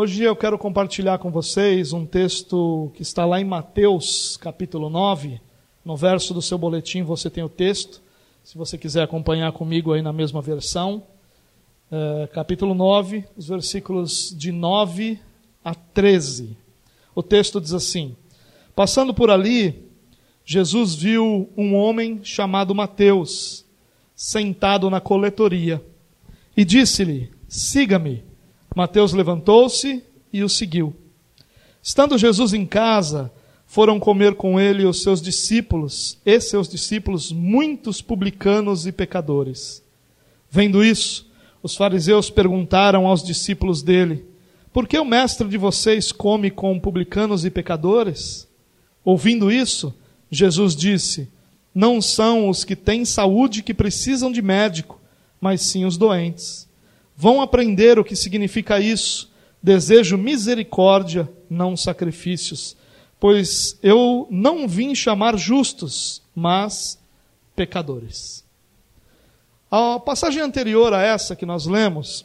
Hoje eu quero compartilhar com vocês um texto que está lá em Mateus, capítulo 9. No verso do seu boletim você tem o texto. Se você quiser acompanhar comigo aí na mesma versão. É, capítulo 9, os versículos de 9 a 13. O texto diz assim: Passando por ali, Jesus viu um homem chamado Mateus, sentado na coletoria, e disse-lhe: Siga-me. Mateus levantou-se e o seguiu. Estando Jesus em casa, foram comer com ele os seus discípulos, e seus discípulos, muitos publicanos e pecadores. Vendo isso, os fariseus perguntaram aos discípulos dele: Por que o mestre de vocês come com publicanos e pecadores? Ouvindo isso, Jesus disse: Não são os que têm saúde que precisam de médico, mas sim os doentes vão aprender o que significa isso. Desejo misericórdia, não sacrifícios, pois eu não vim chamar justos, mas pecadores. A passagem anterior a essa que nós lemos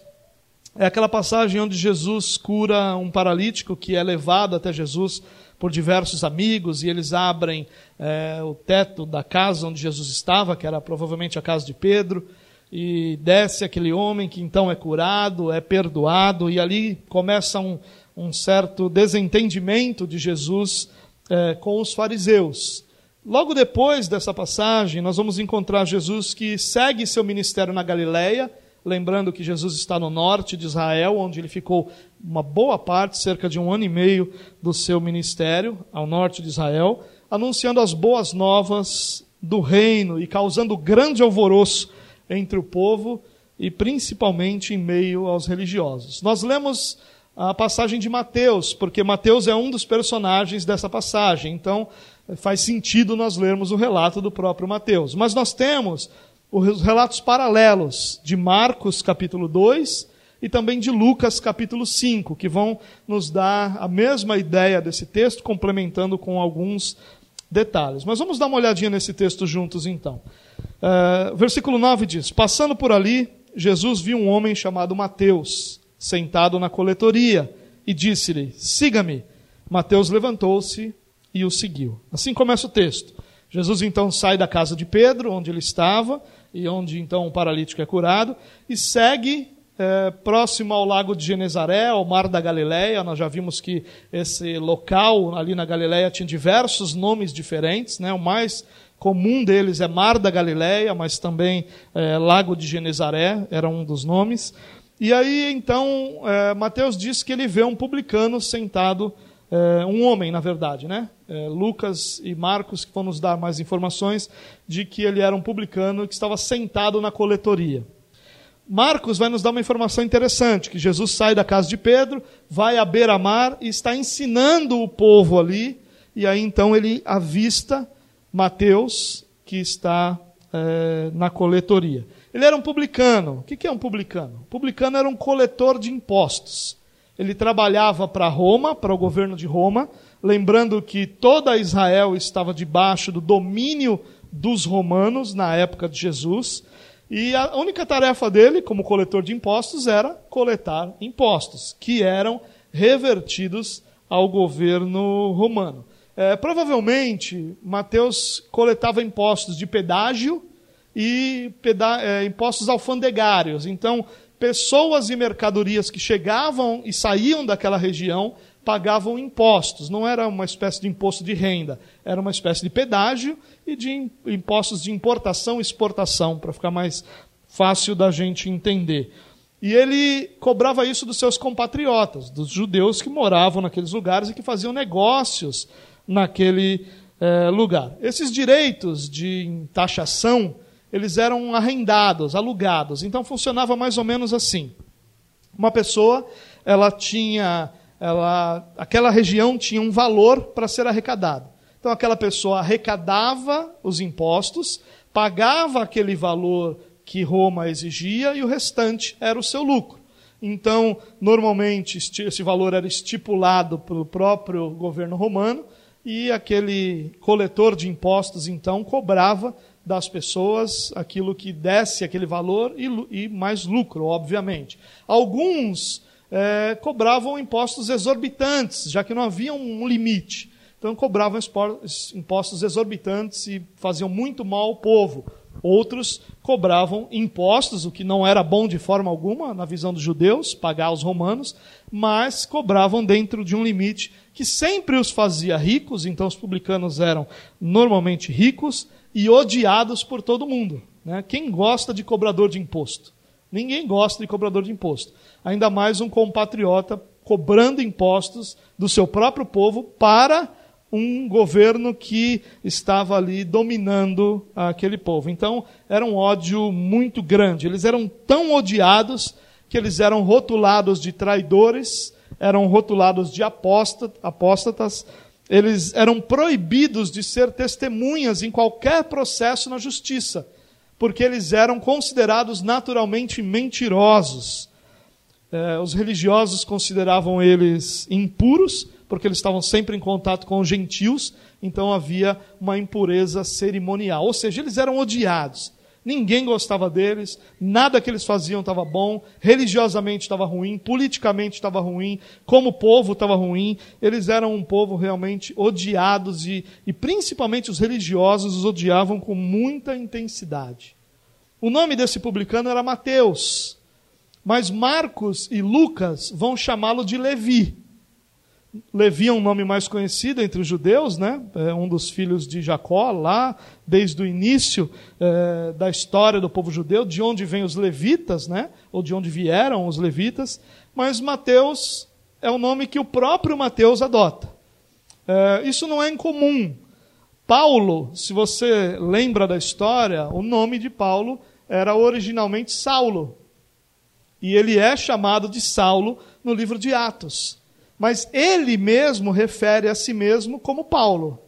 é aquela passagem onde Jesus cura um paralítico que é levado até Jesus por diversos amigos e eles abrem é, o teto da casa onde Jesus estava, que era provavelmente a casa de Pedro e desce aquele homem que então é curado, é perdoado, e ali começa um, um certo desentendimento de Jesus é, com os fariseus. Logo depois dessa passagem, nós vamos encontrar Jesus que segue seu ministério na Galileia, lembrando que Jesus está no norte de Israel, onde ele ficou uma boa parte, cerca de um ano e meio, do seu ministério, ao norte de Israel, anunciando as boas novas do reino e causando grande alvoroço entre o povo e principalmente em meio aos religiosos. Nós lemos a passagem de Mateus, porque Mateus é um dos personagens dessa passagem, então faz sentido nós lermos o relato do próprio Mateus. Mas nós temos os relatos paralelos de Marcos, capítulo 2, e também de Lucas, capítulo 5, que vão nos dar a mesma ideia desse texto, complementando com alguns detalhes. Mas vamos dar uma olhadinha nesse texto juntos então. Uh, versículo 9 diz: Passando por ali, Jesus viu um homem chamado Mateus, sentado na coletoria, e disse-lhe: Siga-me. Mateus levantou-se e o seguiu. Assim começa o texto. Jesus então sai da casa de Pedro, onde ele estava, e onde então o paralítico é curado, e segue é, próximo ao lago de Genezaré, ao mar da Galileia. Nós já vimos que esse local ali na Galileia tinha diversos nomes diferentes. Né? O mais comum deles é Mar da Galileia, mas também é, Lago de Genezaré, era um dos nomes. E aí, então, é, Mateus diz que ele vê um publicano sentado, é, um homem, na verdade, né? É, Lucas e Marcos que vão nos dar mais informações de que ele era um publicano que estava sentado na coletoria. Marcos vai nos dar uma informação interessante, que Jesus sai da casa de Pedro, vai à beira-mar e está ensinando o povo ali, e aí então ele avista Mateus, que está é, na coletoria. Ele era um publicano. O que é um publicano? publicano era um coletor de impostos. Ele trabalhava para Roma, para o governo de Roma, lembrando que toda Israel estava debaixo do domínio dos romanos na época de Jesus. E a única tarefa dele, como coletor de impostos, era coletar impostos, que eram revertidos ao governo romano. É, provavelmente, Mateus coletava impostos de pedágio e peda é, impostos alfandegários. Então, pessoas e mercadorias que chegavam e saíam daquela região pagavam impostos. Não era uma espécie de imposto de renda, era uma espécie de pedágio e de impostos de importação e exportação, para ficar mais fácil da gente entender. E ele cobrava isso dos seus compatriotas, dos judeus que moravam naqueles lugares e que faziam negócios naquele é, lugar. Esses direitos de taxação, eles eram arrendados, alugados. Então funcionava mais ou menos assim. Uma pessoa, ela tinha, ela, aquela região tinha um valor para ser arrecadado. Então aquela pessoa arrecadava os impostos, pagava aquele valor que Roma exigia e o restante era o seu lucro. Então, normalmente, esse valor era estipulado pelo próprio governo romano e aquele coletor de impostos, então, cobrava das pessoas aquilo que desse aquele valor e, e mais lucro, obviamente. Alguns é, cobravam impostos exorbitantes, já que não havia um limite. Então cobravam impostos exorbitantes e faziam muito mal ao povo. Outros cobravam impostos, o que não era bom de forma alguma na visão dos judeus, pagar aos romanos, mas cobravam dentro de um limite que sempre os fazia ricos, então os publicanos eram normalmente ricos e odiados por todo mundo. Né? Quem gosta de cobrador de imposto? Ninguém gosta de cobrador de imposto. Ainda mais um compatriota cobrando impostos do seu próprio povo para um governo que estava ali dominando aquele povo. Então, era um ódio muito grande. Eles eram tão odiados que eles eram rotulados de traidores, eram rotulados de apóstatas, eles eram proibidos de ser testemunhas em qualquer processo na justiça, porque eles eram considerados naturalmente mentirosos. É, os religiosos consideravam eles impuros, porque eles estavam sempre em contato com os gentios, então havia uma impureza cerimonial. Ou seja, eles eram odiados. Ninguém gostava deles, nada que eles faziam estava bom, religiosamente estava ruim, politicamente estava ruim, como povo estava ruim. Eles eram um povo realmente odiados e, e principalmente os religiosos os odiavam com muita intensidade. O nome desse publicano era Mateus, mas Marcos e Lucas vão chamá-lo de Levi. Levi é um nome mais conhecido entre os judeus, né? É um dos filhos de Jacó, lá, desde o início é, da história do povo judeu, de onde vêm os levitas, né? Ou de onde vieram os levitas. Mas Mateus é o nome que o próprio Mateus adota. É, isso não é incomum. Paulo, se você lembra da história, o nome de Paulo era originalmente Saulo. E ele é chamado de Saulo no livro de Atos mas ele mesmo refere a si mesmo como Paulo.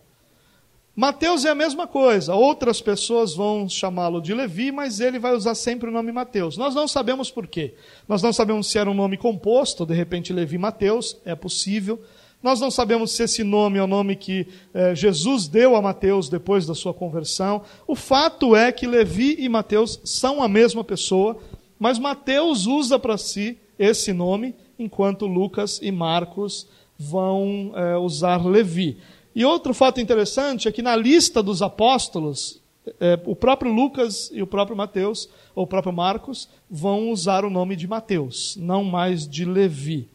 Mateus é a mesma coisa. Outras pessoas vão chamá-lo de Levi, mas ele vai usar sempre o nome Mateus. Nós não sabemos por quê. Nós não sabemos se era um nome composto, de repente Levi Mateus, é possível. Nós não sabemos se esse nome é o nome que eh, Jesus deu a Mateus depois da sua conversão. O fato é que Levi e Mateus são a mesma pessoa, mas Mateus usa para si esse nome enquanto Lucas e Marcos vão é, usar Levi. E outro fato interessante é que na lista dos apóstolos, é, o próprio Lucas e o próprio Mateus, ou o próprio Marcos, vão usar o nome de Mateus, não mais de Levi.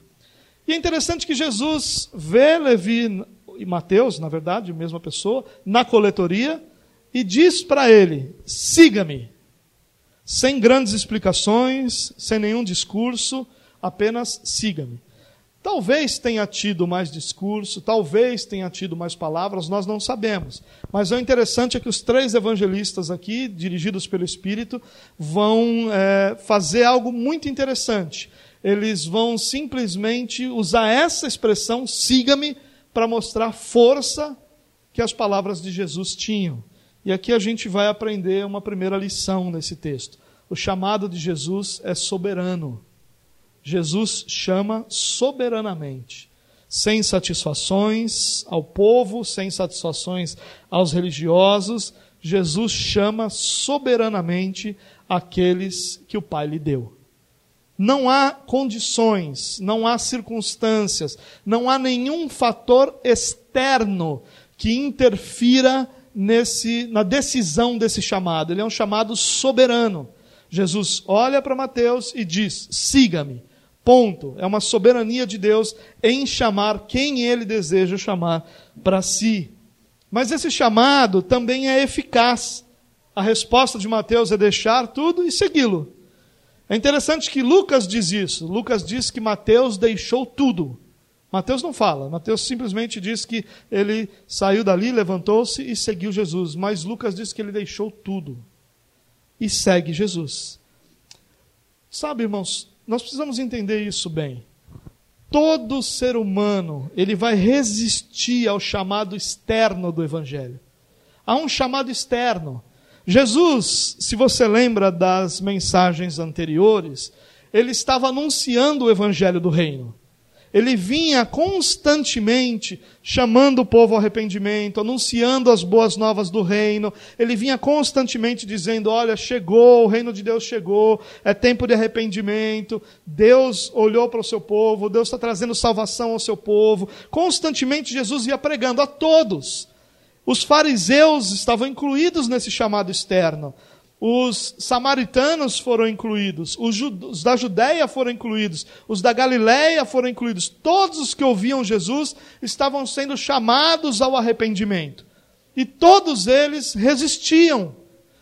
E é interessante que Jesus vê Levi e Mateus, na verdade, a mesma pessoa, na coletoria, e diz para ele: siga-me. Sem grandes explicações, sem nenhum discurso, apenas siga-me. Talvez tenha tido mais discurso, talvez tenha tido mais palavras, nós não sabemos. Mas o interessante é que os três evangelistas aqui, dirigidos pelo Espírito, vão é, fazer algo muito interessante. Eles vão simplesmente usar essa expressão, siga-me, para mostrar força que as palavras de Jesus tinham. E aqui a gente vai aprender uma primeira lição nesse texto. O chamado de Jesus é soberano. Jesus chama soberanamente, sem satisfações ao povo, sem satisfações aos religiosos, Jesus chama soberanamente aqueles que o Pai lhe deu. Não há condições, não há circunstâncias, não há nenhum fator externo que interfira nesse, na decisão desse chamado. Ele é um chamado soberano. Jesus olha para Mateus e diz: siga-me. Ponto. É uma soberania de Deus em chamar quem ele deseja chamar para si. Mas esse chamado também é eficaz. A resposta de Mateus é deixar tudo e segui-lo. É interessante que Lucas diz isso. Lucas diz que Mateus deixou tudo. Mateus não fala. Mateus simplesmente diz que ele saiu dali, levantou-se e seguiu Jesus. Mas Lucas diz que ele deixou tudo e segue Jesus. Sabe, irmãos, nós precisamos entender isso bem. Todo ser humano, ele vai resistir ao chamado externo do evangelho. Há um chamado externo. Jesus, se você lembra das mensagens anteriores, ele estava anunciando o evangelho do reino. Ele vinha constantemente chamando o povo ao arrependimento, anunciando as boas novas do reino. Ele vinha constantemente dizendo: Olha, chegou, o reino de Deus chegou, é tempo de arrependimento. Deus olhou para o seu povo, Deus está trazendo salvação ao seu povo. Constantemente Jesus ia pregando a todos. Os fariseus estavam incluídos nesse chamado externo. Os samaritanos foram incluídos, os, da Judéia foram incluídos, os da Galiléia foram incluídos. Todos os que ouviam Jesus estavam sendo chamados ao arrependimento. E todos eles resistiam,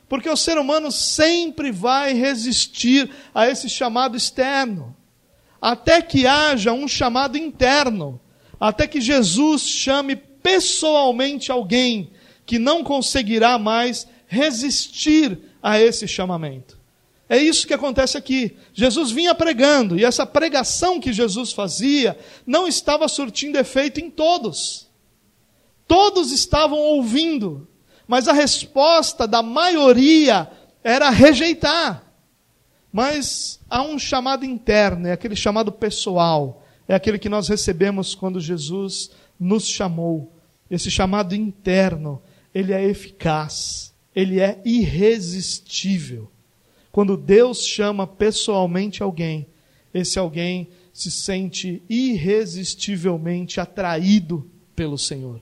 porque o ser humano sempre vai resistir a esse chamado externo, até que haja um chamado interno, até que Jesus chame pessoalmente alguém que não conseguirá mais resistir a esse chamamento. É isso que acontece aqui. Jesus vinha pregando, e essa pregação que Jesus fazia não estava surtindo efeito em todos. Todos estavam ouvindo, mas a resposta da maioria era rejeitar. Mas há um chamado interno, é aquele chamado pessoal, é aquele que nós recebemos quando Jesus nos chamou. Esse chamado interno, ele é eficaz ele é irresistível. Quando Deus chama pessoalmente alguém, esse alguém se sente irresistivelmente atraído pelo Senhor.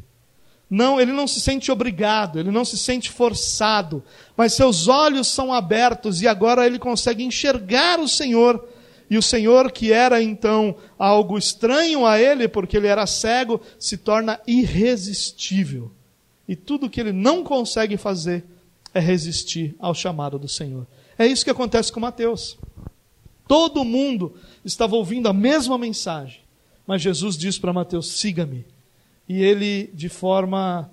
Não, ele não se sente obrigado, ele não se sente forçado, mas seus olhos são abertos e agora ele consegue enxergar o Senhor. E o Senhor, que era então algo estranho a ele, porque ele era cego, se torna irresistível. E tudo que ele não consegue fazer, é resistir ao chamado do Senhor. É isso que acontece com Mateus. Todo mundo estava ouvindo a mesma mensagem, mas Jesus diz para Mateus: siga-me. E ele, de forma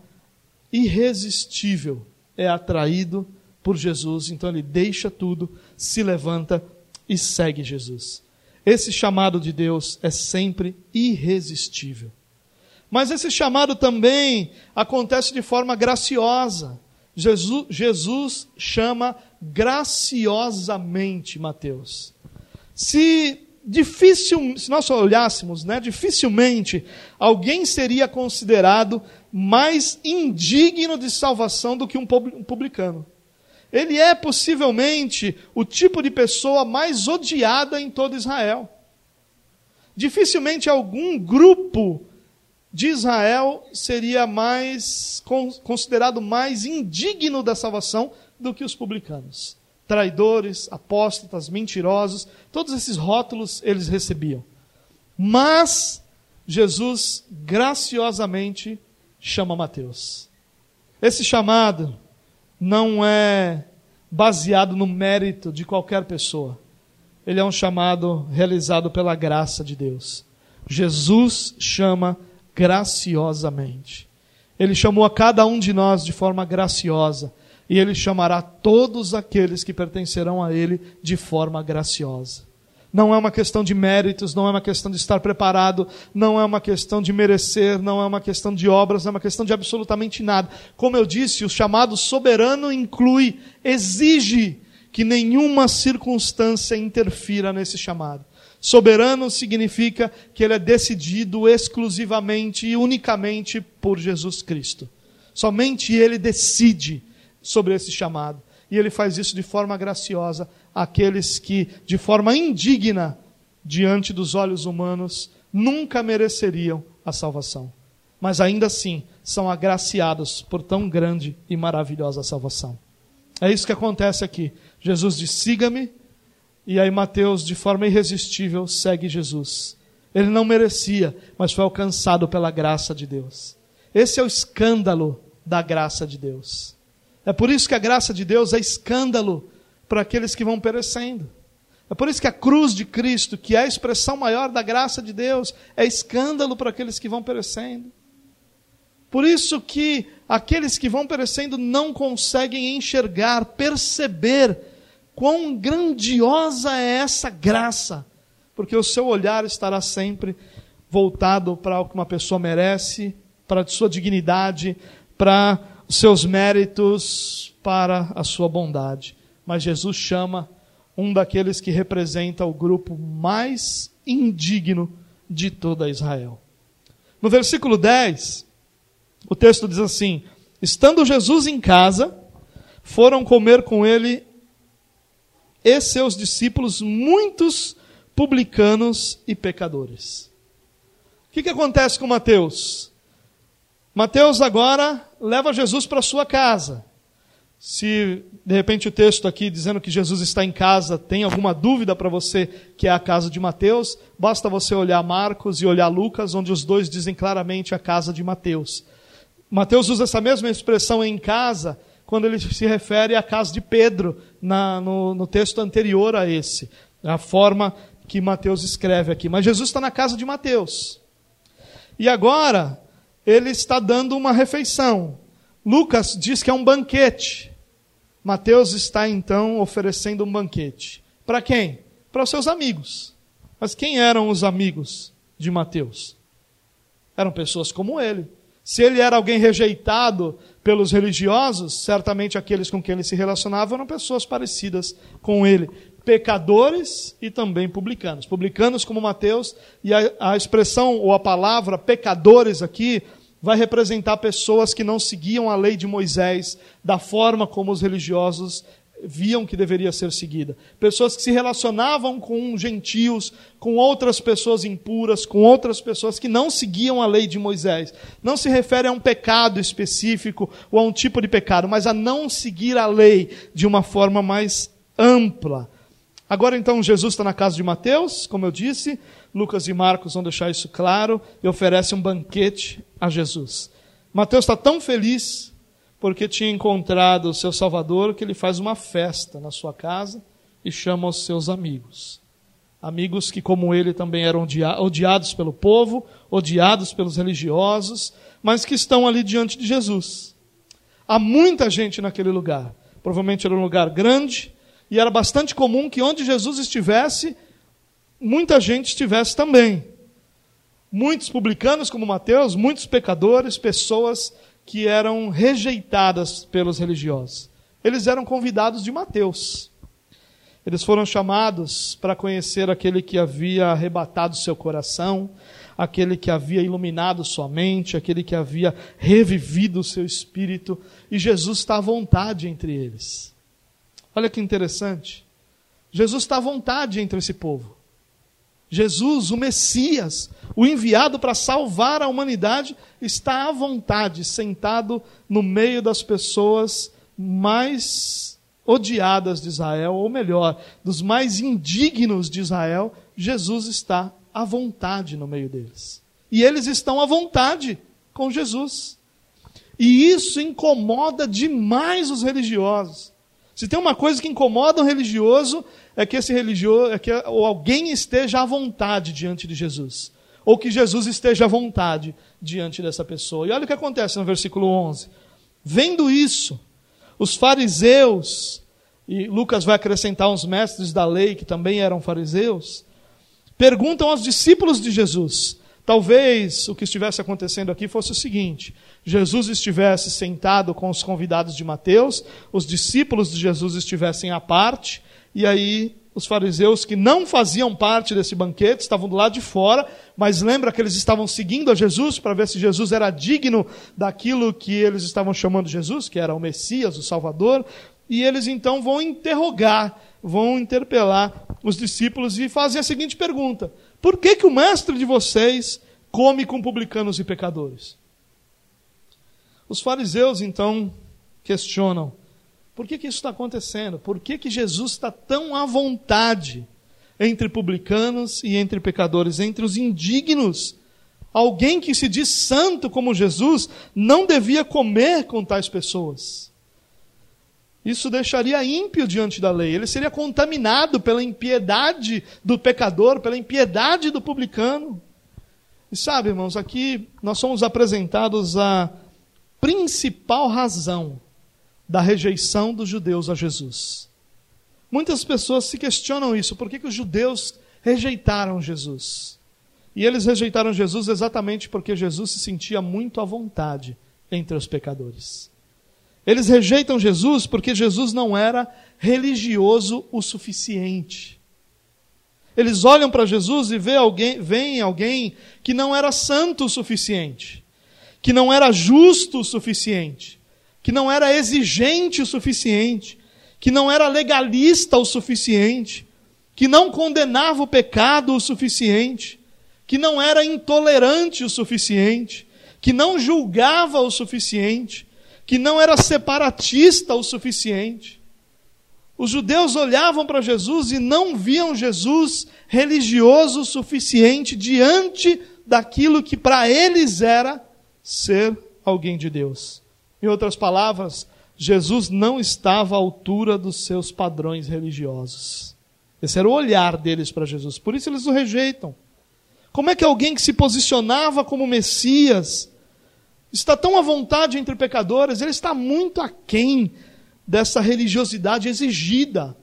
irresistível, é atraído por Jesus, então ele deixa tudo, se levanta e segue Jesus. Esse chamado de Deus é sempre irresistível. Mas esse chamado também acontece de forma graciosa. Jesus, Jesus chama graciosamente Mateus. Se difícil, se nós olhássemos, né, dificilmente alguém seria considerado mais indigno de salvação do que um publicano. Ele é possivelmente o tipo de pessoa mais odiada em todo Israel. Dificilmente algum grupo de Israel seria mais considerado mais indigno da salvação do que os publicanos. Traidores, apóstatas, mentirosos, todos esses rótulos eles recebiam. Mas Jesus graciosamente chama Mateus. Esse chamado não é baseado no mérito de qualquer pessoa. Ele é um chamado realizado pela graça de Deus. Jesus chama Mateus graciosamente. Ele chamou a cada um de nós de forma graciosa, e ele chamará todos aqueles que pertencerão a ele de forma graciosa. Não é uma questão de méritos, não é uma questão de estar preparado, não é uma questão de merecer, não é uma questão de obras, não é uma questão de absolutamente nada. Como eu disse, o chamado soberano inclui, exige que nenhuma circunstância interfira nesse chamado. Soberano significa que ele é decidido exclusivamente e unicamente por Jesus Cristo. Somente ele decide sobre esse chamado. E ele faz isso de forma graciosa àqueles que, de forma indigna, diante dos olhos humanos, nunca mereceriam a salvação. Mas ainda assim são agraciados por tão grande e maravilhosa salvação. É isso que acontece aqui. Jesus diz: siga-me e aí Mateus, de forma irresistível, segue Jesus. Ele não merecia, mas foi alcançado pela graça de Deus. Esse é o escândalo da graça de Deus. É por isso que a graça de Deus é escândalo para aqueles que vão perecendo. É por isso que a cruz de Cristo, que é a expressão maior da graça de Deus, é escândalo para aqueles que vão perecendo. Por isso que aqueles que vão perecendo não conseguem enxergar, perceber Quão grandiosa é essa graça, porque o seu olhar estará sempre voltado para o que uma pessoa merece, para a sua dignidade, para os seus méritos, para a sua bondade. Mas Jesus chama um daqueles que representa o grupo mais indigno de toda Israel. No versículo 10, o texto diz assim: Estando Jesus em casa, foram comer com ele e seus discípulos muitos publicanos e pecadores. O que, que acontece com Mateus? Mateus agora leva Jesus para sua casa. Se de repente o texto aqui dizendo que Jesus está em casa tem alguma dúvida para você que é a casa de Mateus, basta você olhar Marcos e olhar Lucas, onde os dois dizem claramente a casa de Mateus. Mateus usa essa mesma expressão em casa quando ele se refere à casa de Pedro, na, no, no texto anterior a esse. A forma que Mateus escreve aqui. Mas Jesus está na casa de Mateus. E agora, ele está dando uma refeição. Lucas diz que é um banquete. Mateus está então oferecendo um banquete. Para quem? Para os seus amigos. Mas quem eram os amigos de Mateus? Eram pessoas como ele. Se ele era alguém rejeitado pelos religiosos, certamente aqueles com quem ele se relacionava eram pessoas parecidas com ele pecadores e também publicanos. Publicanos como Mateus, e a, a, expressão ou a palavra pecadores aqui vai representar pessoas que não seguiam a lei de Moisés da forma como os religiosos viam que deveria ser seguida. Pessoas que se relacionavam com gentios, com outras pessoas impuras, com outras pessoas que não seguiam a lei de Moisés. Não se refere a um pecado específico ou a um tipo de pecado, mas a não seguir a lei de uma forma mais ampla. Agora então Jesus está na casa de Mateus, como eu disse, Lucas e Marcos vão deixar isso claro e oferece um banquete a Jesus. Mateus está tão feliz porque tinha encontrado o seu Salvador que ele faz uma festa na sua casa e chama os seus amigos. Amigos que, como ele, também eram odiados pelo povo, odiados pelos religiosos, mas que estão ali diante de Jesus. Há muita gente naquele lugar. Provavelmente era um lugar grande, e era bastante comum que onde Jesus estivesse, muita gente estivesse também. Muitos publicanos, como Mateus, muitos pecadores, pessoas que eram rejeitadas pelos religiosos. Eles eram convidados de Mateus. Eles foram chamados para conhecer aquele que havia arrebatado seu coração, aquele que havia iluminado sua mente, aquele que havia revivido o seu espírito, e Jesus está à vontade entre eles. Olha que interessante. Jesus está à vontade entre esse povo. Jesus, o Messias, o enviado para salvar a humanidade, está à vontade, sentado no meio das pessoas mais odiadas de Israel, ou melhor, dos mais indignos de Israel. Jesus está à vontade no meio deles. E eles estão à vontade com Jesus. E isso incomoda demais os religiosos. Se tem uma coisa que incomoda um religioso, é que esse religioso, é que alguém esteja à vontade diante de Jesus. Ou que Jesus esteja à vontade diante dessa pessoa. E olha o que acontece no versículo 11. Vendo isso, os fariseus, e Lucas vai acrescentar uns mestres da lei que também eram fariseus, perguntam aos discípulos de Jesus: Talvez o que estivesse acontecendo aqui fosse o seguinte: Jesus estivesse sentado com os convidados de Mateus, os discípulos de Jesus estivessem à parte, e aí os fariseus que não faziam parte desse banquete estavam do lado de fora, mas lembra que eles estavam seguindo a Jesus para ver se Jesus era digno daquilo que eles estavam chamando Jesus, que era o Messias, o Salvador, e eles então vão interrogar, vão interpelar os discípulos e fazem a seguinte pergunta: por que, que o mestre de vocês come com publicanos e pecadores? Os fariseus então questionam: por que, que isso está acontecendo? Por que, que Jesus está tão à vontade entre publicanos e entre pecadores, entre os indignos? Alguém que se diz santo como Jesus não devia comer com tais pessoas. Isso deixaria ímpio diante da lei. Ele seria contaminado pela impiedade do pecador, pela impiedade do publicano. E sabe, irmãos, aqui nós somos apresentados a principal razão da rejeição dos judeus a Jesus. Muitas pessoas se questionam isso. Por que, que os judeus rejeitaram Jesus? E eles rejeitaram Jesus exatamente porque Jesus se sentia muito à vontade entre os pecadores. Eles rejeitam Jesus porque Jesus não era religioso o suficiente. Eles olham para Jesus e veem alguém, veem alguém que não era santo o suficiente, que não era justo o suficiente, que não era exigente o suficiente, que não era legalista o suficiente, que não condenava o pecado o suficiente, que não era intolerante o suficiente, que não julgava o suficiente, que não era separatista o suficiente. Os judeus olhavam para Jesus e não viam Jesus religioso o suficiente diante daquilo que para eles era ser alguém de Deus. Em outras palavras, Jesus não estava à altura dos seus padrões religiosos. Esse era o olhar deles para Jesus. Por isso eles o rejeitam. Como é que alguém que se posicionava como Messias está tão à vontade entre pecadores? Ele está muito aquém dessa religiosidade exigida.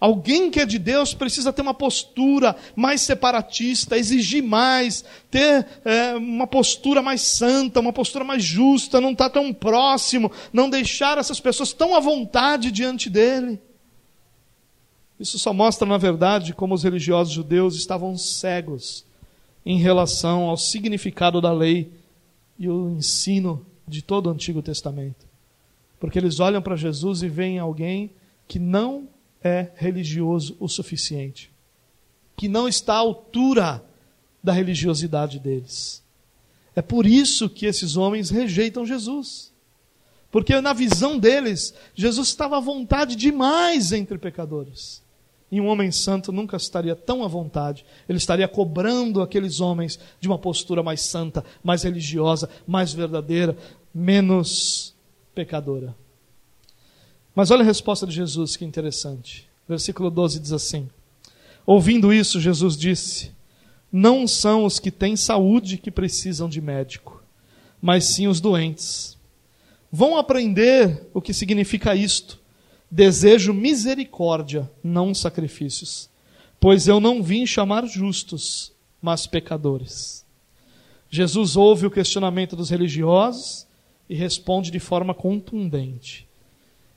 Alguém que é de Deus precisa ter uma postura mais separatista, exigir mais, ter é, uma postura mais santa, uma postura mais justa, não estar tá tão próximo, não deixar essas pessoas tão à vontade diante dele. Isso só mostra, na verdade, como os religiosos judeus estavam cegos em relação ao significado da lei e o ensino de todo o Antigo Testamento. Porque eles olham para Jesus e veem alguém que não é religioso o suficiente, que não está à altura da religiosidade deles. É por isso que esses homens rejeitam Jesus. Porque na visão deles, Jesus estava à vontade demais entre pecadores. E um homem santo nunca estaria tão à vontade. Ele estaria cobrando aqueles homens de uma postura mais santa, mais religiosa, mais verdadeira, menos pecadora. Mas olha a resposta de Jesus, que interessante. Versículo 12 diz assim: Ouvindo isso, Jesus disse: Não são os que têm saúde que precisam de médico, mas sim os doentes. Vão aprender o que significa isto. Desejo misericórdia, não sacrifícios, pois eu não vim chamar justos, mas pecadores. Jesus ouve o questionamento dos religiosos e responde de forma contundente.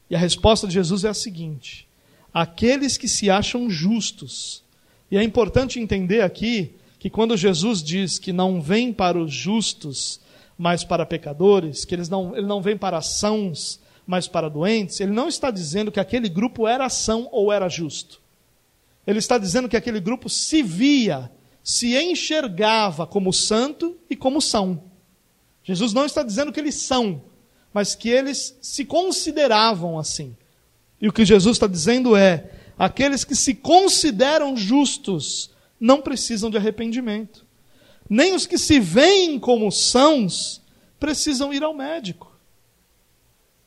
E a resposta de Jesus é a seguinte: aqueles que se acham justos. E é importante entender aqui que quando Jesus diz que não vem para os justos, mas para pecadores, que eles não, ele não vem para sãos, mas para doentes, ele não está dizendo que aquele grupo era são ou era justo. Ele está dizendo que aquele grupo se via, se enxergava como santo e como são. Jesus não está dizendo que eles são, mas que eles se consideravam assim. E o que Jesus está dizendo é: aqueles que se consideram justos não precisam de arrependimento. Nem os que se veem como sãos precisam ir ao médico.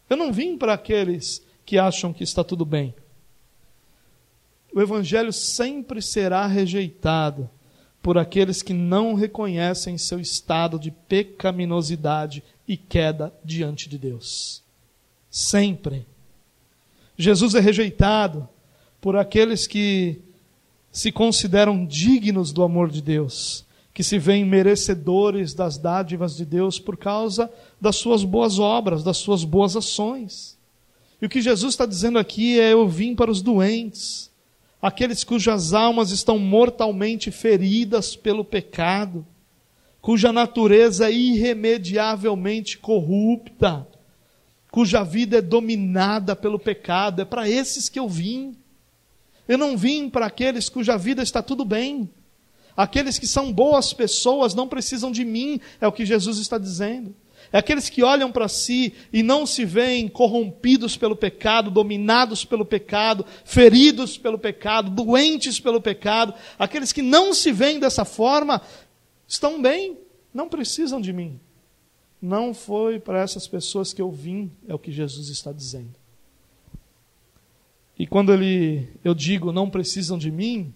Eu não vim para aqueles que acham que está tudo bem. O Evangelho sempre será rejeitado por aqueles que não reconhecem seu estado de pecaminosidade e queda diante de Deus. Sempre. Jesus é rejeitado por aqueles que se consideram dignos do amor de Deus, que se veem merecedores das dádivas de Deus por causa das suas boas obras, das suas boas ações. E o que Jesus está dizendo aqui é: Eu vim para os doentes, aqueles cujas almas estão mortalmente feridas pelo pecado cuja natureza é irremediavelmente corrupta, cuja vida é dominada pelo pecado. É para esses que eu vim. Eu não vim para aqueles cuja vida está tudo bem. Aqueles que são boas pessoas não precisam de mim, é o que Jesus está dizendo. É aqueles que olham para si e não se veem corrompidos pelo pecado, dominados pelo pecado, feridos pelo pecado, doentes pelo pecado. Aqueles que não se veem dessa forma estão bem, não precisam de mim. Não foi para essas pessoas que eu vim, é o que Jesus está dizendo. E quando ele, eu digo não precisam de mim,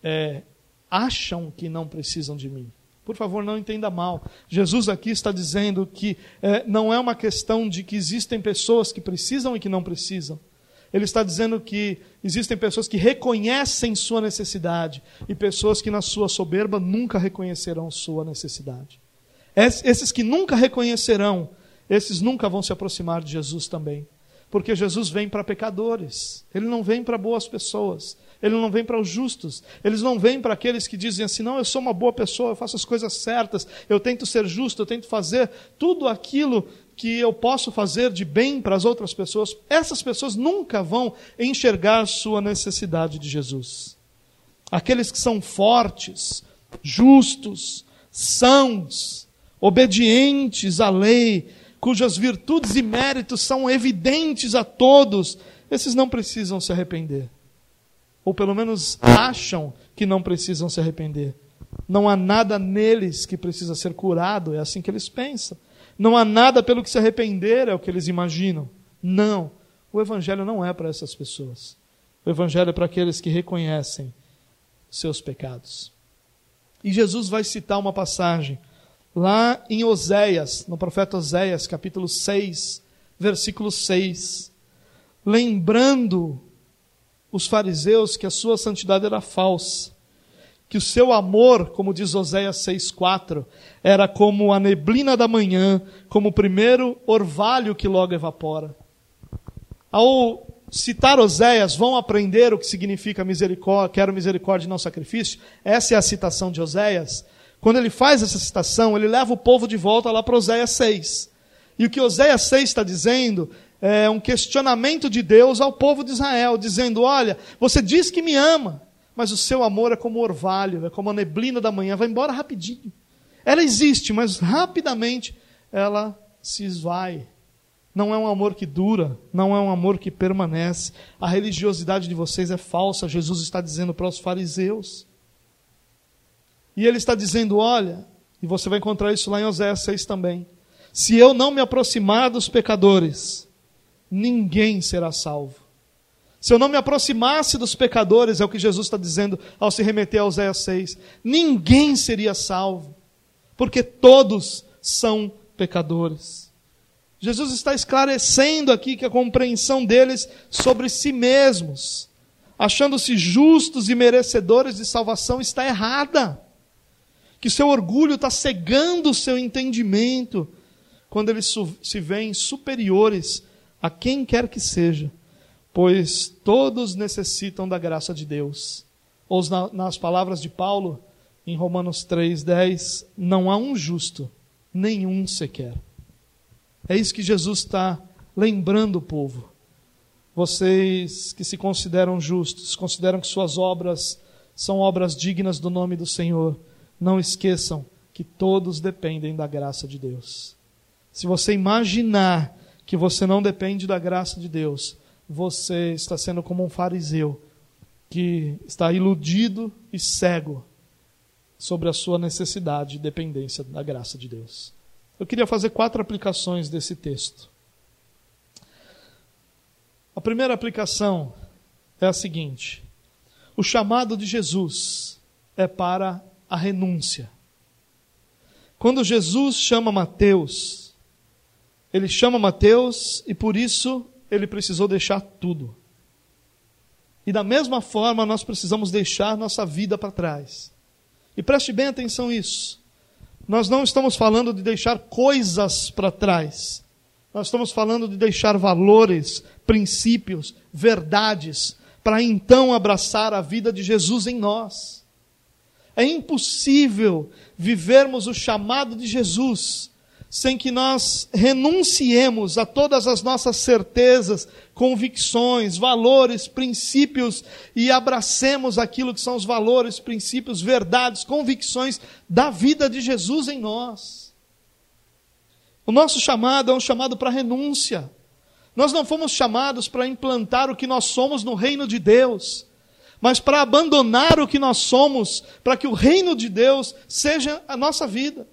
é, acham que não precisam de mim. Por favor, não entenda mal. Jesus aqui está dizendo que é, não é uma questão de que existem pessoas que precisam e que não precisam. Ele está dizendo que existem pessoas que reconhecem sua necessidade e pessoas que, na sua soberba, nunca reconhecerão sua necessidade. Esses que nunca reconhecerão, esses nunca vão se aproximar de Jesus também. Porque Jesus vem para pecadores, ele não vem para boas pessoas, ele não vem para os justos, eles não vêm para aqueles que dizem assim: não, eu sou uma boa pessoa, eu faço as coisas certas, eu tento ser justo, eu tento fazer tudo aquilo que eu posso fazer de bem para as outras pessoas. Essas pessoas nunca vão enxergar sua necessidade de Jesus. Aqueles que são fortes, justos, sãos, obedientes à lei, cujas virtudes e méritos são evidentes a todos, esses não precisam se arrepender. Ou pelo menos acham que não precisam se arrepender. Não há nada neles que precisa ser curado, é assim que eles pensam. Não há nada pelo que se arrepender, é o que eles imaginam. Não. O Evangelho não é para essas pessoas. O Evangelho é para aqueles que reconhecem seus pecados. E Jesus vai citar uma passagem lá em Oséias, no profeta Oséias, capítulo 6, versículo 6, lembrando os fariseus que a sua santidade era falsa, que o seu amor, como diz Oséias 6,4, era como a neblina da manhã, como o primeiro orvalho que logo evapora. Ao citar Oséias, vão aprender o que significa misericórdia, quero misericórdia e não sacrifício. Essa é a citação de Oséias. Quando ele faz essa citação, ele leva o povo de volta lá para Oséias 6. E o que Oséias 6 está dizendo é um questionamento de Deus ao povo de Israel, dizendo: Olha, você diz que me ama, mas o seu amor é como o orvalho, é como a neblina da manhã, vai embora rapidinho. Ela existe, mas rapidamente ela se esvai. Não é um amor que dura, não é um amor que permanece. A religiosidade de vocês é falsa, Jesus está dizendo para os fariseus. E ele está dizendo: olha, e você vai encontrar isso lá em Oséias 6 também. Se eu não me aproximar dos pecadores, ninguém será salvo. Se eu não me aproximasse dos pecadores, é o que Jesus está dizendo ao se remeter a Oséias 6, ninguém seria salvo, porque todos são pecadores. Jesus está esclarecendo aqui que a compreensão deles sobre si mesmos, achando-se justos e merecedores de salvação, está errada que seu orgulho está cegando o seu entendimento quando eles se veem superiores a quem quer que seja, pois todos necessitam da graça de Deus. Ou nas palavras de Paulo, em Romanos 3,10, não há um justo, nenhum sequer. É isso que Jesus está lembrando o povo. Vocês que se consideram justos, consideram que suas obras são obras dignas do nome do Senhor, não esqueçam que todos dependem da graça de Deus. Se você imaginar que você não depende da graça de Deus, você está sendo como um fariseu que está iludido e cego sobre a sua necessidade e dependência da graça de Deus. Eu queria fazer quatro aplicações desse texto. A primeira aplicação é a seguinte: o chamado de Jesus é para a renúncia. Quando Jesus chama Mateus, ele chama Mateus e por isso ele precisou deixar tudo. E da mesma forma nós precisamos deixar nossa vida para trás. E preste bem atenção nisso. Nós não estamos falando de deixar coisas para trás. Nós estamos falando de deixar valores, princípios, verdades, para então abraçar a vida de Jesus em nós. É impossível vivermos o chamado de Jesus sem que nós renunciemos a todas as nossas certezas, convicções, valores, princípios e abracemos aquilo que são os valores, princípios, verdades, convicções da vida de Jesus em nós. O nosso chamado é um chamado para renúncia. Nós não fomos chamados para implantar o que nós somos no reino de Deus mas para abandonar o que nós somos, para que o reino de Deus seja a nossa vida.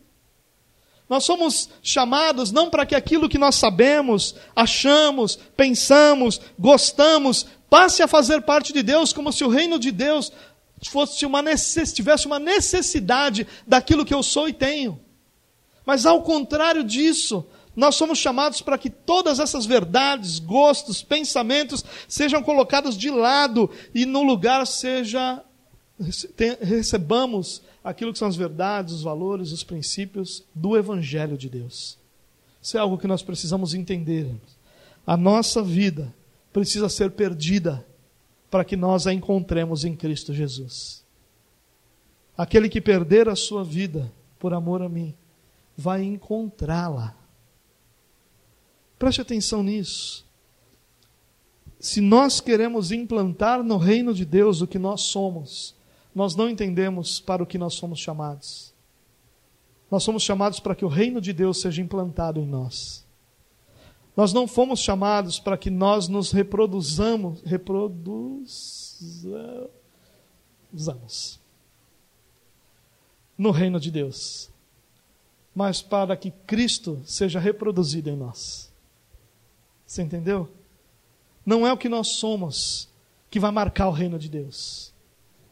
Nós somos chamados não para que aquilo que nós sabemos, achamos, pensamos, gostamos, passe a fazer parte de Deus, como se o reino de Deus fosse uma necess... tivesse uma necessidade daquilo que eu sou e tenho. Mas ao contrário disso, nós somos chamados para que todas essas verdades, gostos, pensamentos sejam colocados de lado e no lugar seja recebamos aquilo que são as verdades, os valores, os princípios do evangelho de Deus. Isso é algo que nós precisamos entender. A nossa vida precisa ser perdida para que nós a encontremos em Cristo Jesus. Aquele que perder a sua vida por amor a mim, vai encontrá-la. Preste atenção nisso. Se nós queremos implantar no reino de Deus o que nós somos, nós não entendemos para o que nós somos chamados. Nós somos chamados para que o reino de Deus seja implantado em nós. Nós não fomos chamados para que nós nos reproduzamos, reproduzamos no reino de Deus, mas para que Cristo seja reproduzido em nós. Você entendeu? Não é o que nós somos que vai marcar o reino de Deus,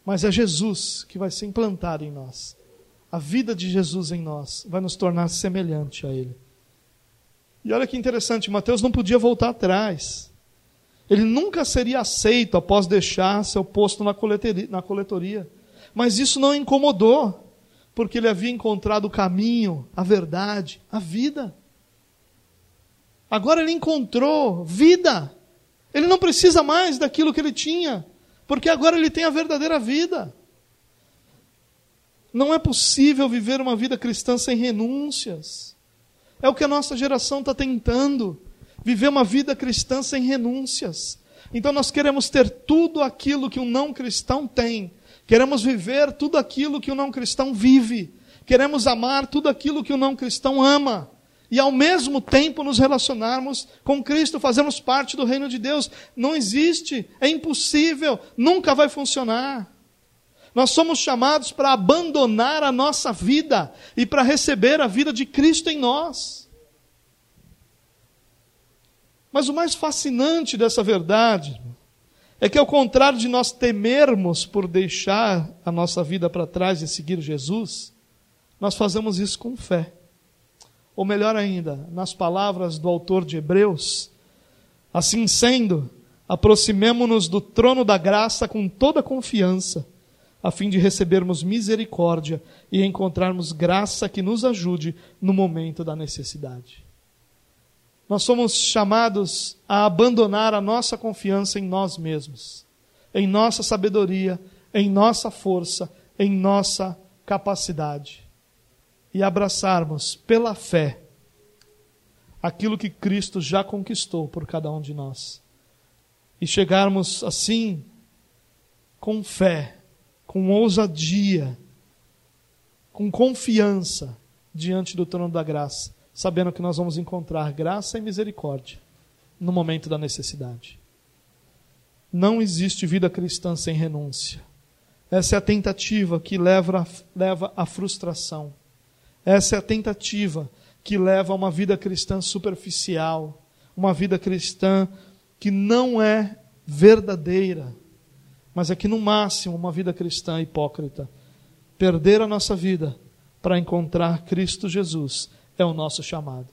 mas é Jesus que vai ser implantado em nós. A vida de Jesus em nós vai nos tornar semelhante a Ele. E olha que interessante, Mateus não podia voltar atrás. Ele nunca seria aceito após deixar seu posto na coletoria, na coletoria. Mas isso não incomodou porque ele havia encontrado o caminho, a verdade, a vida. Agora ele encontrou vida. Ele não precisa mais daquilo que ele tinha, porque agora ele tem a verdadeira vida. Não é possível viver uma vida cristã sem renúncias. É o que a nossa geração está tentando. Viver uma vida cristã sem renúncias. Então nós queremos ter tudo aquilo que um não cristão tem, Queremos viver tudo aquilo que o não cristão vive. Queremos amar tudo aquilo que o não cristão ama. E ao mesmo tempo nos relacionarmos com Cristo, fazermos parte do reino de Deus. Não existe, é impossível, nunca vai funcionar. Nós somos chamados para abandonar a nossa vida e para receber a vida de Cristo em nós. Mas o mais fascinante dessa verdade, é que, ao contrário de nós temermos por deixar a nossa vida para trás e seguir Jesus, nós fazemos isso com fé. Ou melhor ainda, nas palavras do autor de Hebreus, assim sendo, aproximemo-nos do trono da graça com toda confiança, a fim de recebermos misericórdia e encontrarmos graça que nos ajude no momento da necessidade. Nós somos chamados a abandonar a nossa confiança em nós mesmos, em nossa sabedoria, em nossa força, em nossa capacidade e abraçarmos pela fé aquilo que Cristo já conquistou por cada um de nós. E chegarmos assim com fé, com ousadia, com confiança diante do trono da graça sabendo que nós vamos encontrar graça e misericórdia no momento da necessidade. Não existe vida cristã sem renúncia. Essa é a tentativa que leva, leva à frustração. Essa é a tentativa que leva a uma vida cristã superficial, uma vida cristã que não é verdadeira, mas é que no máximo uma vida cristã hipócrita. Perder a nossa vida para encontrar Cristo Jesus é o nosso chamado.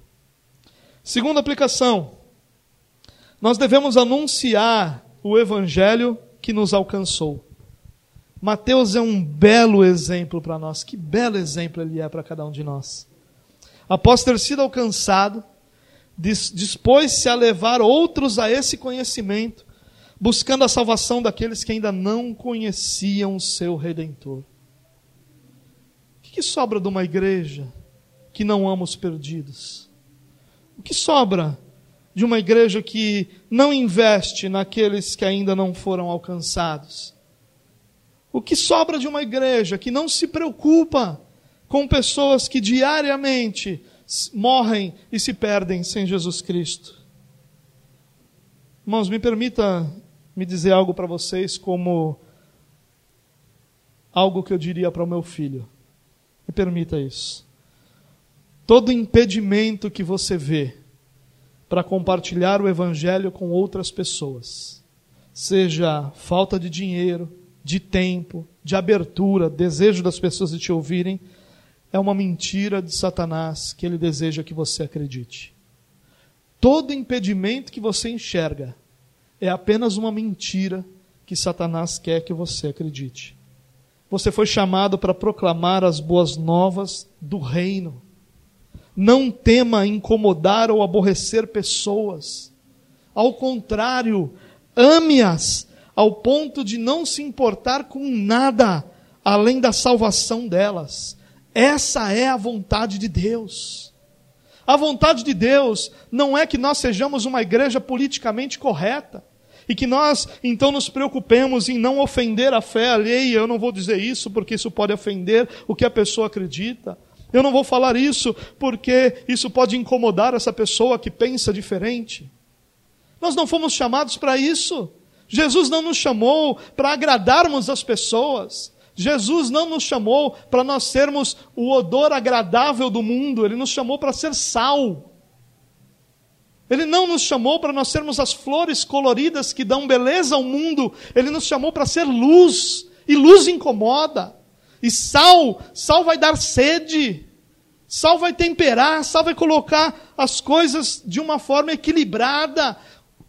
Segunda aplicação: nós devemos anunciar o evangelho que nos alcançou. Mateus é um belo exemplo para nós. Que belo exemplo ele é para cada um de nós. Após ter sido alcançado, dispôs-se a levar outros a esse conhecimento, buscando a salvação daqueles que ainda não conheciam o seu redentor. O que, sobra de uma igreja que não ama os perdidos? O que sobra de uma igreja que não investe naqueles que ainda não foram alcançados? O que sobra de uma igreja que não se preocupa com pessoas que diariamente morrem e se perdem sem Jesus Cristo? Irmãos, me permita me dizer algo para vocês como algo que eu diria para o meu filho. Me permita isso. Todo impedimento que você vê para compartilhar o Evangelho com outras pessoas, seja falta de dinheiro, de tempo, de abertura, desejo das pessoas de te ouvirem, é uma mentira de Satanás que ele deseja que você acredite. Todo impedimento que você enxerga é apenas uma mentira que Satanás quer que você acredite. Você foi chamado para proclamar as boas novas do reino. Não tema incomodar ou aborrecer pessoas. Ao contrário, ame-as ao ponto de não se importar com nada além da salvação delas. Essa é a vontade de Deus. A vontade de Deus não é que nós sejamos uma igreja politicamente correta e que nós então nos preocupemos em não ofender a fé alheia. Eu não vou dizer isso porque isso pode ofender o que a pessoa acredita. Eu não vou falar isso porque isso pode incomodar essa pessoa que pensa diferente. Nós não fomos chamados para isso. Jesus não nos chamou para agradarmos as pessoas. Jesus não nos chamou para nós sermos o odor agradável do mundo, ele nos chamou para ser sal. Ele não nos chamou para nós sermos as flores coloridas que dão beleza ao mundo, ele nos chamou para ser luz, e luz incomoda. E sal, sal vai dar sede. Sal vai temperar, sal vai colocar as coisas de uma forma equilibrada.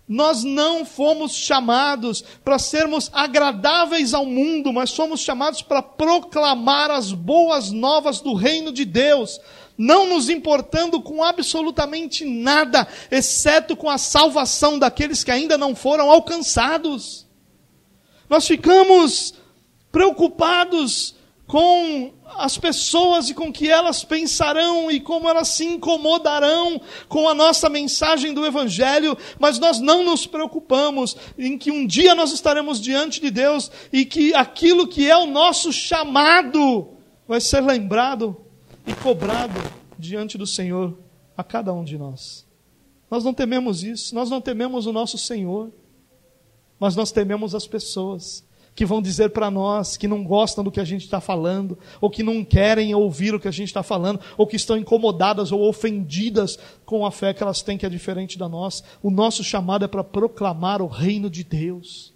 Nós não fomos chamados para sermos agradáveis ao mundo, mas somos chamados para proclamar as boas novas do reino de Deus, não nos importando com absolutamente nada, exceto com a salvação daqueles que ainda não foram alcançados. Nós ficamos preocupados com as pessoas e com que elas pensarão e como elas se incomodarão com a nossa mensagem do Evangelho, mas nós não nos preocupamos em que um dia nós estaremos diante de Deus e que aquilo que é o nosso chamado vai ser lembrado e cobrado diante do Senhor a cada um de nós. Nós não tememos isso, nós não tememos o nosso Senhor, mas nós tememos as pessoas que vão dizer para nós que não gostam do que a gente está falando, ou que não querem ouvir o que a gente está falando, ou que estão incomodadas ou ofendidas com a fé que elas têm que é diferente da nossa. O nosso chamado é para proclamar o reino de Deus.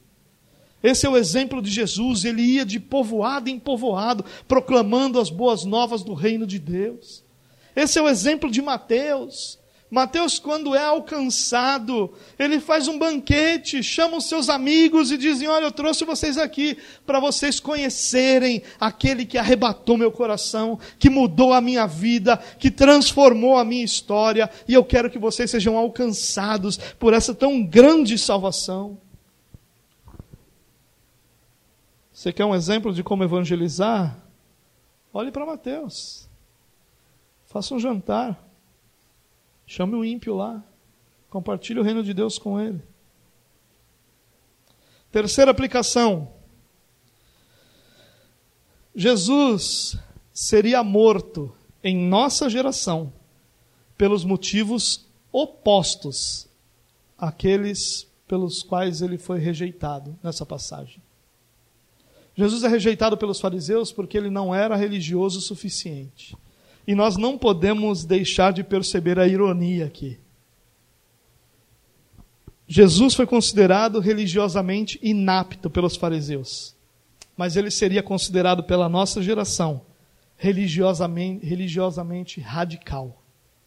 Esse é o exemplo de Jesus, ele ia de povoado em povoado, proclamando as boas novas do reino de Deus. Esse é o exemplo de Mateus. Mateus, quando é alcançado, ele faz um banquete, chama os seus amigos e dizem: Olha, eu trouxe vocês aqui para vocês conhecerem aquele que arrebatou meu coração, que mudou a minha vida, que transformou a minha história, e eu quero que vocês sejam alcançados por essa tão grande salvação. Você quer um exemplo de como evangelizar? Olhe para Mateus. Faça um jantar. Chame o ímpio lá. Compartilhe o reino de Deus com ele. Terceira aplicação. Jesus seria morto em nossa geração pelos motivos opostos àqueles pelos quais ele foi rejeitado nessa passagem. Jesus é rejeitado pelos fariseus porque ele não era religioso o suficiente. E nós não podemos deixar de perceber a ironia aqui. Jesus foi considerado religiosamente inapto pelos fariseus, mas ele seria considerado pela nossa geração religiosamente, religiosamente radical.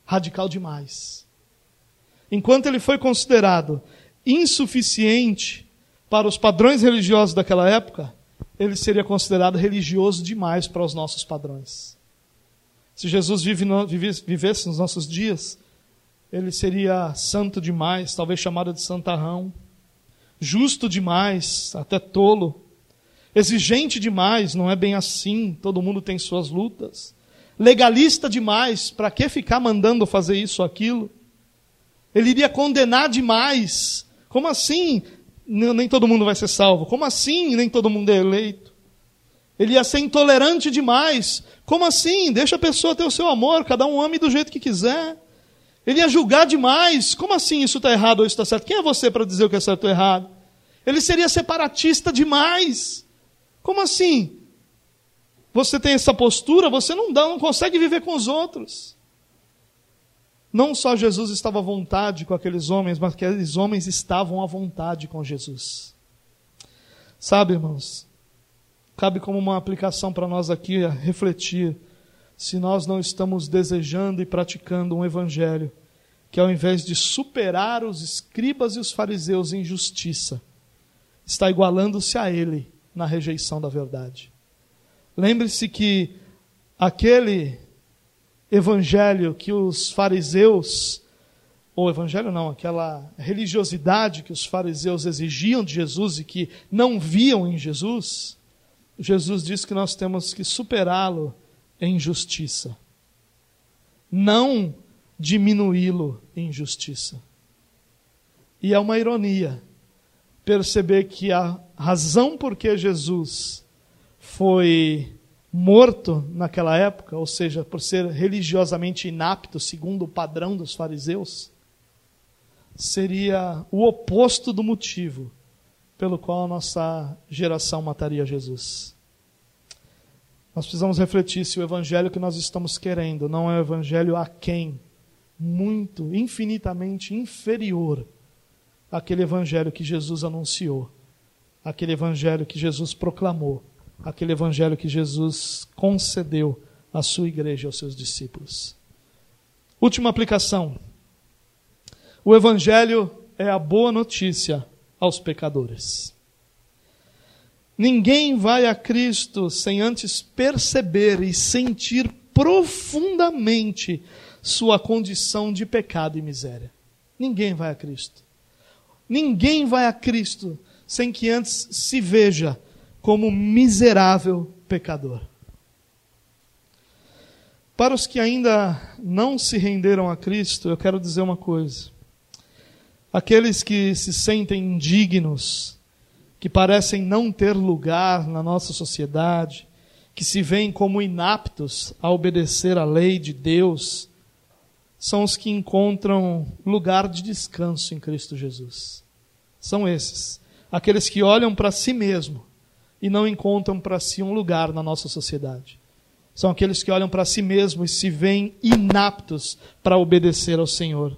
Radical demais. Enquanto ele foi considerado insuficiente para os padrões religiosos daquela época, ele seria considerado religioso demais para os nossos padrões. Se Jesus vive vivesse nos nossos dias, ele seria santo demais, talvez chamado de santarrão, justo demais, até tolo, exigente demais, não é bem assim, todo mundo tem suas lutas, legalista demais, para que ficar mandando fazer isso ou aquilo? Ele iria condenar demais. Como assim nem todo mundo vai ser salvo? Como assim nem todo mundo é eleito? Ele ia ser intolerante demais. Como assim? Deixa a pessoa ter o seu amor, cada um ame do jeito que quiser. Ele ia julgar demais. Como assim isso está errado ou isso está certo? Quem é você para dizer o que é certo ou errado? Ele seria separatista demais. Como assim? Você tem essa postura, você não dá, não consegue viver com os outros. Não só Jesus estava à vontade com aqueles homens, mas aqueles homens estavam à vontade com Jesus. Sabe, irmãos, cabe como uma aplicação para nós aqui refletir se nós não estamos desejando e praticando um evangelho que ao invés de superar os escribas e os fariseus em justiça, está igualando-se a ele na rejeição da verdade. Lembre-se que aquele evangelho que os fariseus ou evangelho não, aquela religiosidade que os fariseus exigiam de Jesus e que não viam em Jesus, Jesus diz que nós temos que superá-lo em justiça, não diminuí-lo em justiça. E é uma ironia perceber que a razão por que Jesus foi morto naquela época, ou seja, por ser religiosamente inapto, segundo o padrão dos fariseus, seria o oposto do motivo pelo qual a nossa geração mataria Jesus. Nós precisamos refletir se o evangelho que nós estamos querendo não é o evangelho a quem muito, infinitamente inferior àquele evangelho que Jesus anunciou, aquele evangelho que Jesus proclamou, aquele evangelho que Jesus concedeu à sua igreja aos seus discípulos. Última aplicação. O evangelho é a boa notícia aos pecadores. Ninguém vai a Cristo sem antes perceber e sentir profundamente sua condição de pecado e miséria. Ninguém vai a Cristo. Ninguém vai a Cristo sem que antes se veja como miserável pecador. Para os que ainda não se renderam a Cristo, eu quero dizer uma coisa. Aqueles que se sentem indignos, que parecem não ter lugar na nossa sociedade, que se veem como inaptos a obedecer à lei de Deus, são os que encontram lugar de descanso em Cristo Jesus. São esses, aqueles que olham para si mesmo e não encontram para si um lugar na nossa sociedade. São aqueles que olham para si mesmo e se veem inaptos para obedecer ao Senhor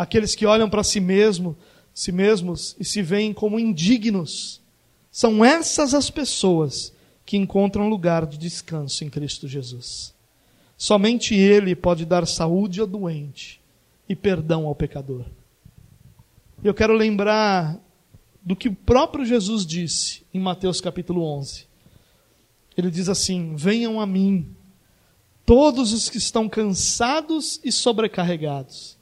aqueles que olham para si mesmo, si mesmos e se veem como indignos. São essas as pessoas que encontram lugar de descanso em Cristo Jesus. Somente Ele pode dar saúde ao doente e perdão ao pecador. Eu quero lembrar do que o próprio Jesus disse em Mateus capítulo 11. Ele diz assim: Venham a mim, todos os que estão cansados e sobrecarregados,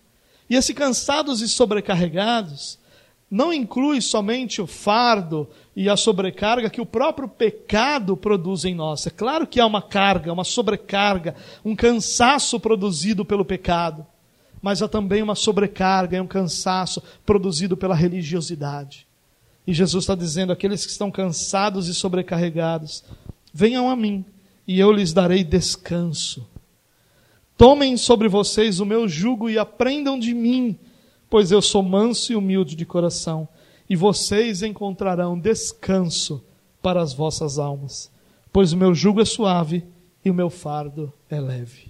e esse cansados e sobrecarregados não inclui somente o fardo e a sobrecarga que o próprio pecado produz em nós. É claro que há uma carga, uma sobrecarga, um cansaço produzido pelo pecado, mas há também uma sobrecarga e um cansaço produzido pela religiosidade. E Jesus está dizendo: aqueles que estão cansados e sobrecarregados, venham a mim e eu lhes darei descanso. Tomem sobre vocês o meu jugo e aprendam de mim, pois eu sou manso e humilde de coração, e vocês encontrarão descanso para as vossas almas, pois o meu jugo é suave e o meu fardo é leve.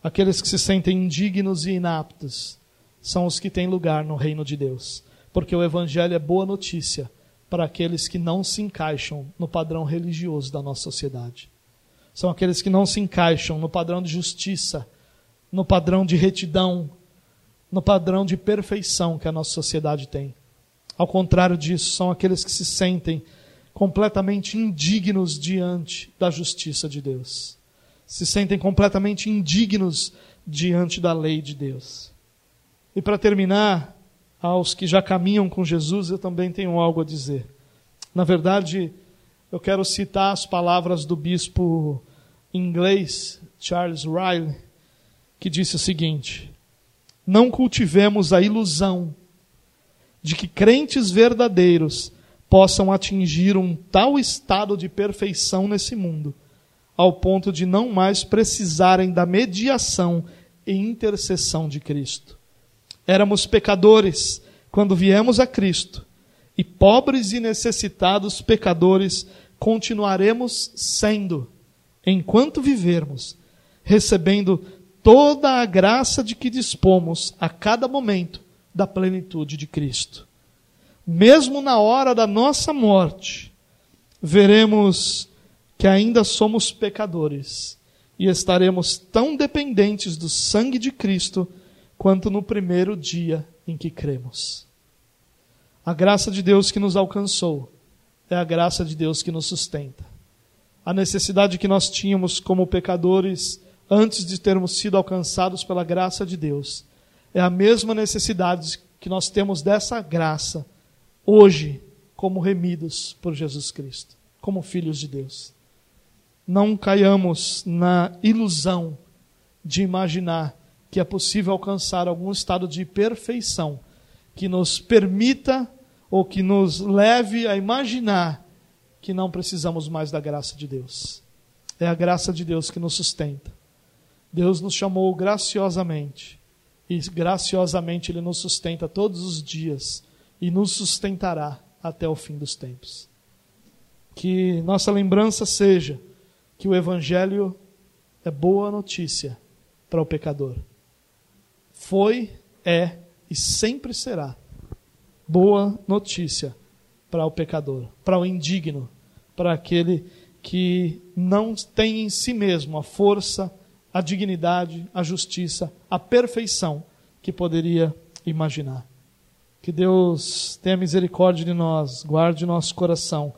Aqueles que se sentem indignos e inaptos são os que têm lugar no reino de Deus, porque o Evangelho é boa notícia para aqueles que não se encaixam no padrão religioso da nossa sociedade são aqueles que não se encaixam no padrão de justiça, no padrão de retidão, no padrão de perfeição que a nossa sociedade tem. Ao contrário disso, são aqueles que se sentem completamente indignos diante da justiça de Deus. Se sentem completamente indignos diante da lei de Deus. E para terminar, aos que já caminham com Jesus, eu também tenho algo a dizer. Na verdade, eu quero citar as palavras do bispo inglês Charles Riley, que disse o seguinte: Não cultivemos a ilusão de que crentes verdadeiros possam atingir um tal estado de perfeição nesse mundo, ao ponto de não mais precisarem da mediação e intercessão de Cristo. Éramos pecadores quando viemos a Cristo, e pobres e necessitados pecadores continuaremos sendo enquanto vivermos, recebendo toda a graça de que dispomos a cada momento da plenitude de Cristo. Mesmo na hora da nossa morte, veremos que ainda somos pecadores e estaremos tão dependentes do sangue de Cristo quanto no primeiro dia em que cremos. A graça de Deus que nos alcançou é a graça de Deus que nos sustenta a necessidade que nós tínhamos como pecadores antes de termos sido alcançados pela graça de Deus É a mesma necessidade que nós temos dessa graça hoje, como remidos por Jesus Cristo, como filhos de Deus. Não caiamos na ilusão de imaginar que é possível alcançar algum estado de perfeição que nos permita ou que nos leve a imaginar que não precisamos mais da graça de Deus. É a graça de Deus que nos sustenta. Deus nos chamou graciosamente e graciosamente Ele nos sustenta todos os dias e nos sustentará até o fim dos tempos. Que nossa lembrança seja que o Evangelho é boa notícia para o pecador. Foi, é e sempre será boa notícia para o pecador, para o indigno, para aquele que não tem em si mesmo a força, a dignidade, a justiça, a perfeição que poderia imaginar. Que Deus tenha misericórdia de nós, guarde nosso coração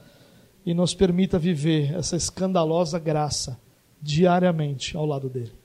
e nos permita viver essa escandalosa graça diariamente ao lado dele.